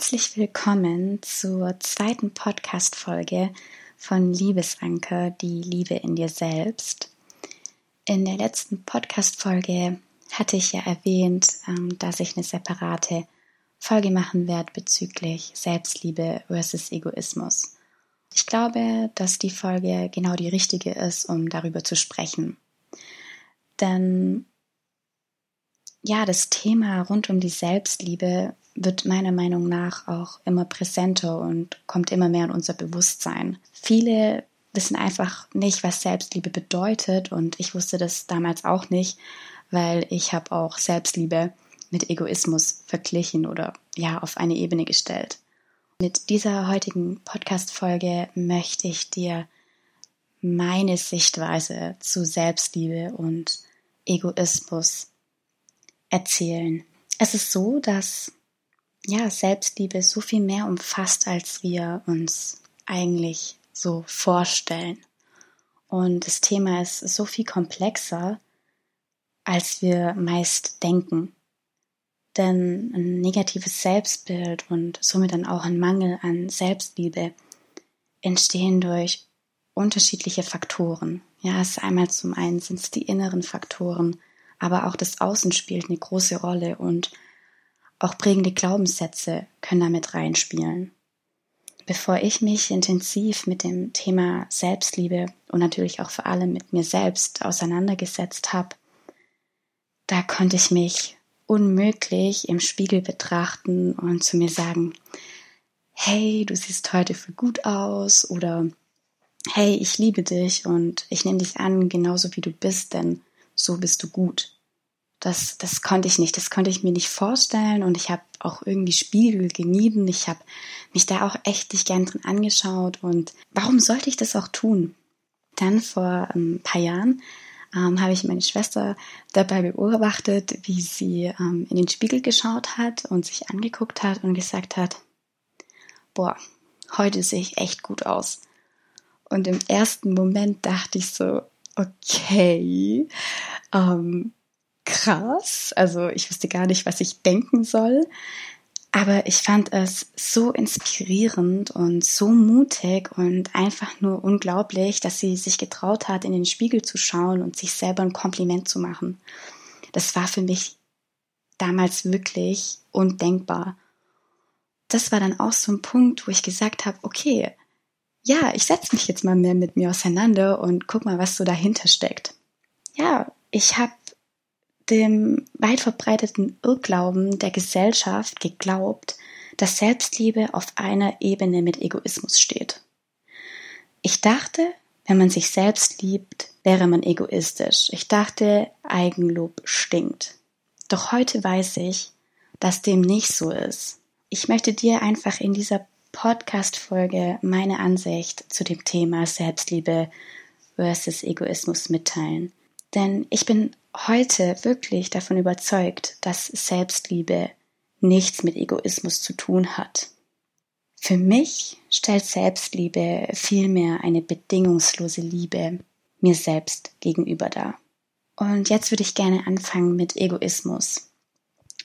Herzlich willkommen zur zweiten Podcast-Folge von Liebesanker, die Liebe in dir selbst. In der letzten Podcast-Folge hatte ich ja erwähnt, ähm, dass ich eine separate Folge machen werde bezüglich Selbstliebe versus Egoismus. Ich glaube, dass die Folge genau die richtige ist, um darüber zu sprechen. Denn ja, das Thema rund um die Selbstliebe wird meiner Meinung nach auch immer präsenter und kommt immer mehr in unser Bewusstsein. Viele wissen einfach nicht, was Selbstliebe bedeutet und ich wusste das damals auch nicht, weil ich habe auch Selbstliebe mit Egoismus verglichen oder ja auf eine Ebene gestellt. Mit dieser heutigen Podcast-Folge möchte ich dir meine Sichtweise zu Selbstliebe und Egoismus erzählen. Es ist so, dass ja, Selbstliebe so viel mehr umfasst, als wir uns eigentlich so vorstellen. Und das Thema ist so viel komplexer, als wir meist denken. Denn ein negatives Selbstbild und somit dann auch ein Mangel an Selbstliebe entstehen durch unterschiedliche Faktoren. Ja, es ist einmal zum einen sind es die inneren Faktoren, aber auch das Außen spielt eine große Rolle und auch prägende Glaubenssätze können damit reinspielen. Bevor ich mich intensiv mit dem Thema Selbstliebe und natürlich auch vor allem mit mir selbst auseinandergesetzt habe, da konnte ich mich unmöglich im Spiegel betrachten und zu mir sagen, hey, du siehst heute für gut aus oder hey, ich liebe dich und ich nehme dich an, genauso wie du bist, denn so bist du gut das, das konnte ich nicht, das konnte ich mir nicht vorstellen und ich habe auch irgendwie Spiegel gemieden. Ich habe mich da auch echt nicht gern drin angeschaut und warum sollte ich das auch tun? Dann vor ein ähm, paar Jahren ähm, habe ich meine Schwester dabei beobachtet, wie sie ähm, in den Spiegel geschaut hat und sich angeguckt hat und gesagt hat, boah, heute sehe ich echt gut aus. Und im ersten Moment dachte ich so, okay, ähm, krass. Also ich wusste gar nicht, was ich denken soll. Aber ich fand es so inspirierend und so mutig und einfach nur unglaublich, dass sie sich getraut hat, in den Spiegel zu schauen und sich selber ein Kompliment zu machen. Das war für mich damals wirklich undenkbar. Das war dann auch so ein Punkt, wo ich gesagt habe, okay, ja, ich setze mich jetzt mal mehr mit mir auseinander und guck mal, was so dahinter steckt. Ja, ich habe dem weit verbreiteten Irrglauben der Gesellschaft geglaubt, dass Selbstliebe auf einer Ebene mit Egoismus steht. Ich dachte, wenn man sich selbst liebt, wäre man egoistisch. Ich dachte, Eigenlob stinkt. Doch heute weiß ich, dass dem nicht so ist. Ich möchte dir einfach in dieser Podcast-Folge meine Ansicht zu dem Thema Selbstliebe versus Egoismus mitteilen. Denn ich bin heute wirklich davon überzeugt, dass Selbstliebe nichts mit Egoismus zu tun hat. Für mich stellt Selbstliebe vielmehr eine bedingungslose Liebe mir selbst gegenüber dar. Und jetzt würde ich gerne anfangen mit Egoismus.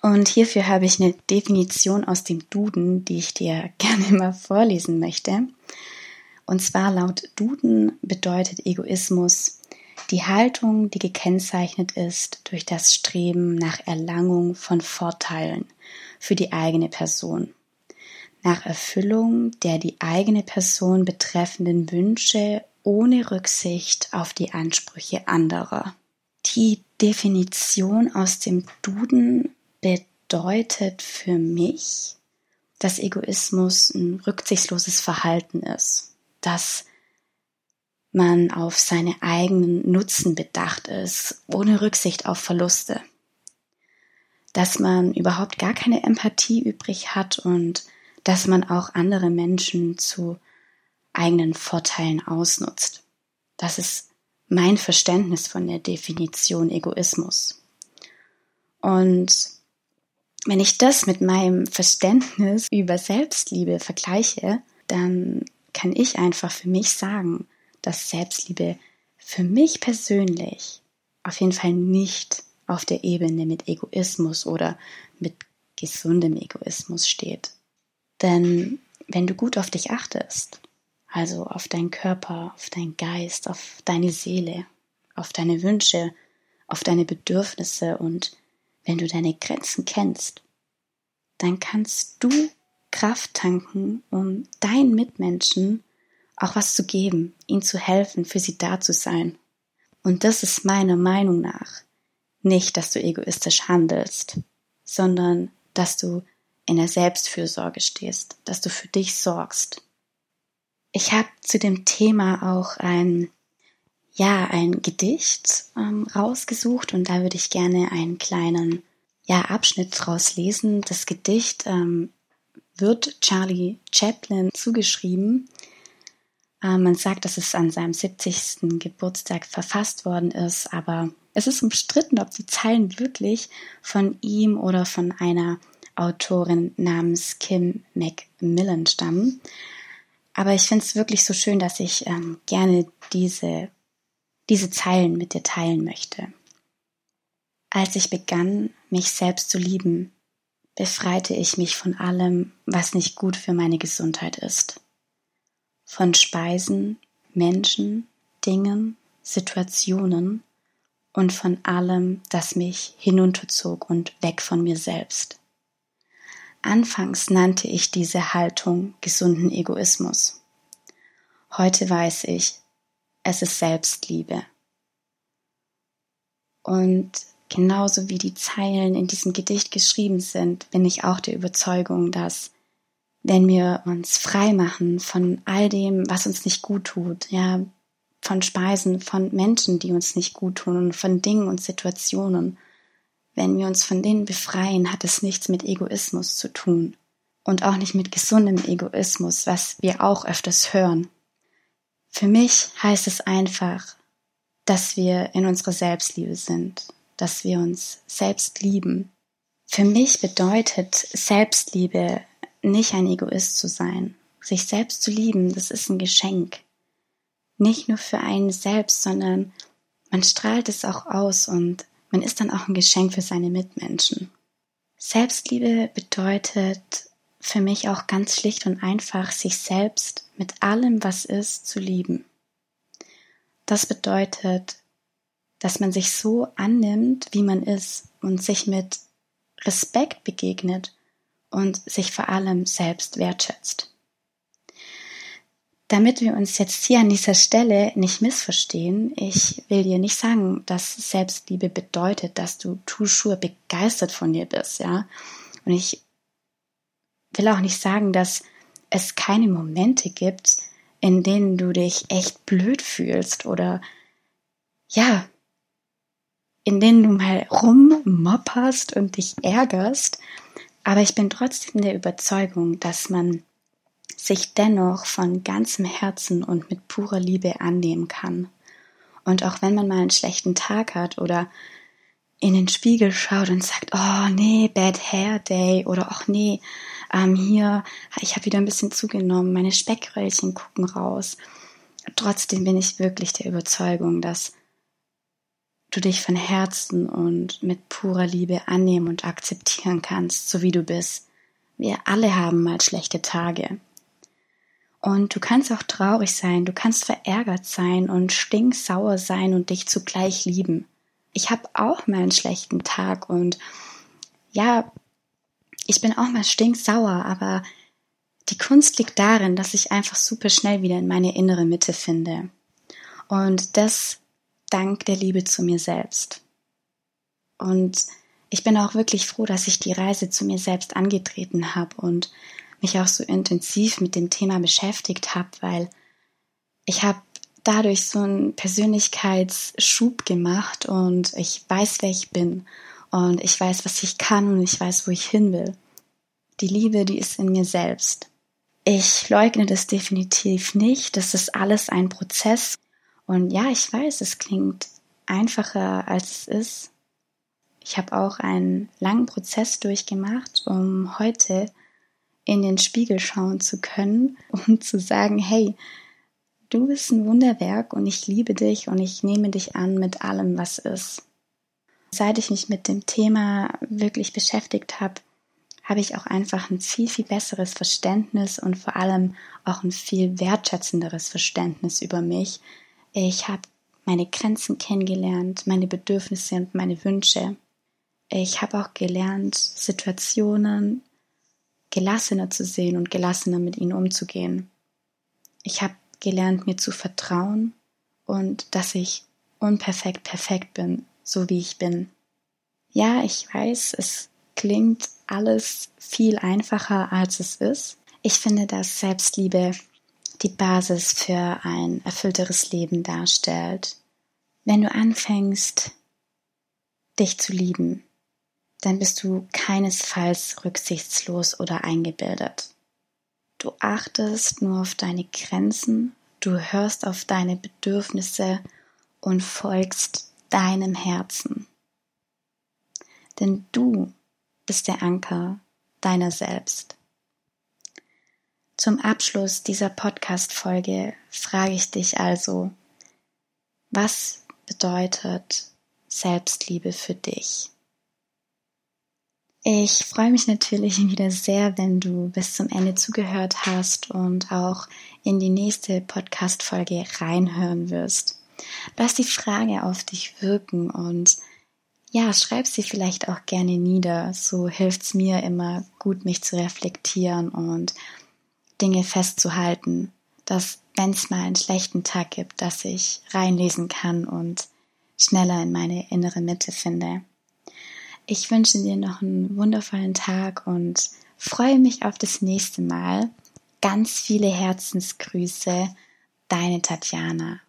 Und hierfür habe ich eine Definition aus dem Duden, die ich dir gerne mal vorlesen möchte. Und zwar laut Duden bedeutet Egoismus die Haltung, die gekennzeichnet ist durch das Streben nach Erlangung von Vorteilen für die eigene Person, nach Erfüllung der die eigene Person betreffenden Wünsche ohne Rücksicht auf die Ansprüche anderer. Die Definition aus dem Duden bedeutet für mich, dass Egoismus ein rücksichtsloses Verhalten ist, das man auf seine eigenen Nutzen bedacht ist, ohne Rücksicht auf Verluste. dass man überhaupt gar keine Empathie übrig hat und dass man auch andere Menschen zu eigenen Vorteilen ausnutzt. Das ist mein Verständnis von der Definition Egoismus. Und wenn ich das mit meinem Verständnis über Selbstliebe vergleiche, dann kann ich einfach für mich sagen, dass Selbstliebe für mich persönlich auf jeden Fall nicht auf der Ebene mit Egoismus oder mit gesundem Egoismus steht. Denn wenn du gut auf dich achtest, also auf deinen Körper, auf deinen Geist, auf deine Seele, auf deine Wünsche, auf deine Bedürfnisse und wenn du deine Grenzen kennst, dann kannst du Kraft tanken, um deinen Mitmenschen auch was zu geben, ihnen zu helfen, für sie da zu sein. Und das ist meiner Meinung nach nicht, dass du egoistisch handelst, sondern dass du in der Selbstfürsorge stehst, dass du für dich sorgst. Ich habe zu dem Thema auch ein ja ein Gedicht ähm, rausgesucht und da würde ich gerne einen kleinen ja Abschnitt draus lesen. Das Gedicht ähm, wird Charlie Chaplin zugeschrieben. Äh, man sagt, dass es an seinem 70. Geburtstag verfasst worden ist, aber es ist umstritten, ob die Zeilen wirklich von ihm oder von einer Autorin namens Kim Macmillan stammen. Aber ich finde es wirklich so schön, dass ich ähm, gerne diese, diese Zeilen mit dir teilen möchte. Als ich begann, mich selbst zu lieben, befreite ich mich von allem, was nicht gut für meine Gesundheit ist. Von Speisen, Menschen, Dingen, Situationen und von allem, das mich hinunterzog und weg von mir selbst. Anfangs nannte ich diese Haltung gesunden Egoismus. Heute weiß ich, es ist Selbstliebe. Und genauso wie die Zeilen in diesem Gedicht geschrieben sind, bin ich auch der Überzeugung, dass wenn wir uns frei machen von all dem, was uns nicht gut tut, ja, von Speisen, von Menschen, die uns nicht gut tun und von Dingen und Situationen, wenn wir uns von denen befreien, hat es nichts mit Egoismus zu tun und auch nicht mit gesundem Egoismus, was wir auch öfters hören. Für mich heißt es einfach, dass wir in unserer Selbstliebe sind, dass wir uns selbst lieben. Für mich bedeutet Selbstliebe nicht ein Egoist zu sein. Sich selbst zu lieben, das ist ein Geschenk. Nicht nur für einen selbst, sondern man strahlt es auch aus und man ist dann auch ein Geschenk für seine Mitmenschen. Selbstliebe bedeutet für mich auch ganz schlicht und einfach, sich selbst mit allem, was ist, zu lieben. Das bedeutet, dass man sich so annimmt, wie man ist und sich mit Respekt begegnet und sich vor allem selbst wertschätzt. Damit wir uns jetzt hier an dieser Stelle nicht missverstehen, ich will dir nicht sagen, dass Selbstliebe bedeutet, dass du toujours begeistert von dir bist, ja. Und ich will auch nicht sagen, dass es keine Momente gibt, in denen du dich echt blöd fühlst oder ja, in denen du mal rummopperst und dich ärgerst. Aber ich bin trotzdem der Überzeugung, dass man sich dennoch von ganzem Herzen und mit purer Liebe annehmen kann. Und auch wenn man mal einen schlechten Tag hat oder in den Spiegel schaut und sagt, oh nee, Bad Hair Day oder ach nee, ähm, hier, ich habe wieder ein bisschen zugenommen, meine Speckröllchen gucken raus. Trotzdem bin ich wirklich der Überzeugung, dass du dich von Herzen und mit purer Liebe annehmen und akzeptieren kannst, so wie du bist. Wir alle haben mal schlechte Tage. Und du kannst auch traurig sein, du kannst verärgert sein und stinksauer sein und dich zugleich lieben. Ich habe auch mal einen schlechten Tag und ja, ich bin auch mal stinksauer, aber die Kunst liegt darin, dass ich einfach super schnell wieder in meine innere Mitte finde. Und das dank der Liebe zu mir selbst. Und ich bin auch wirklich froh, dass ich die Reise zu mir selbst angetreten habe und mich auch so intensiv mit dem Thema beschäftigt habe, weil ich habe dadurch so einen Persönlichkeitsschub gemacht und ich weiß, wer ich bin und ich weiß, was ich kann und ich weiß, wo ich hin will. Die Liebe, die ist in mir selbst. Ich leugne das definitiv nicht. Das ist alles ein Prozess. Und ja, ich weiß, es klingt einfacher, als es ist. Ich habe auch einen langen Prozess durchgemacht, um heute in den Spiegel schauen zu können und zu sagen, hey, du bist ein Wunderwerk und ich liebe dich und ich nehme dich an mit allem, was ist. Seit ich mich mit dem Thema wirklich beschäftigt habe, habe ich auch einfach ein viel, viel besseres Verständnis und vor allem auch ein viel wertschätzenderes Verständnis über mich. Ich habe meine Grenzen kennengelernt, meine Bedürfnisse und meine Wünsche. Ich habe auch gelernt, Situationen gelassener zu sehen und gelassener mit ihnen umzugehen. Ich habe gelernt, mir zu vertrauen und dass ich unperfekt perfekt bin, so wie ich bin. Ja, ich weiß, es klingt alles viel einfacher, als es ist. Ich finde, dass Selbstliebe die Basis für ein erfüllteres Leben darstellt. Wenn du anfängst, dich zu lieben, dann bist du keinesfalls rücksichtslos oder eingebildet. Du achtest nur auf deine Grenzen, du hörst auf deine Bedürfnisse und folgst deinem Herzen. Denn du bist der Anker deiner selbst. Zum Abschluss dieser Podcast-Folge frage ich dich also, was bedeutet Selbstliebe für dich? Ich freue mich natürlich wieder sehr, wenn du bis zum Ende zugehört hast und auch in die nächste Podcast-Folge reinhören wirst. Lass die Frage auf dich wirken und ja, schreib sie vielleicht auch gerne nieder. So hilft's mir immer gut, mich zu reflektieren und Dinge festzuhalten, dass wenn es mal einen schlechten Tag gibt, dass ich reinlesen kann und schneller in meine innere Mitte finde. Ich wünsche dir noch einen wundervollen Tag und freue mich auf das nächste Mal. Ganz viele Herzensgrüße, deine Tatjana.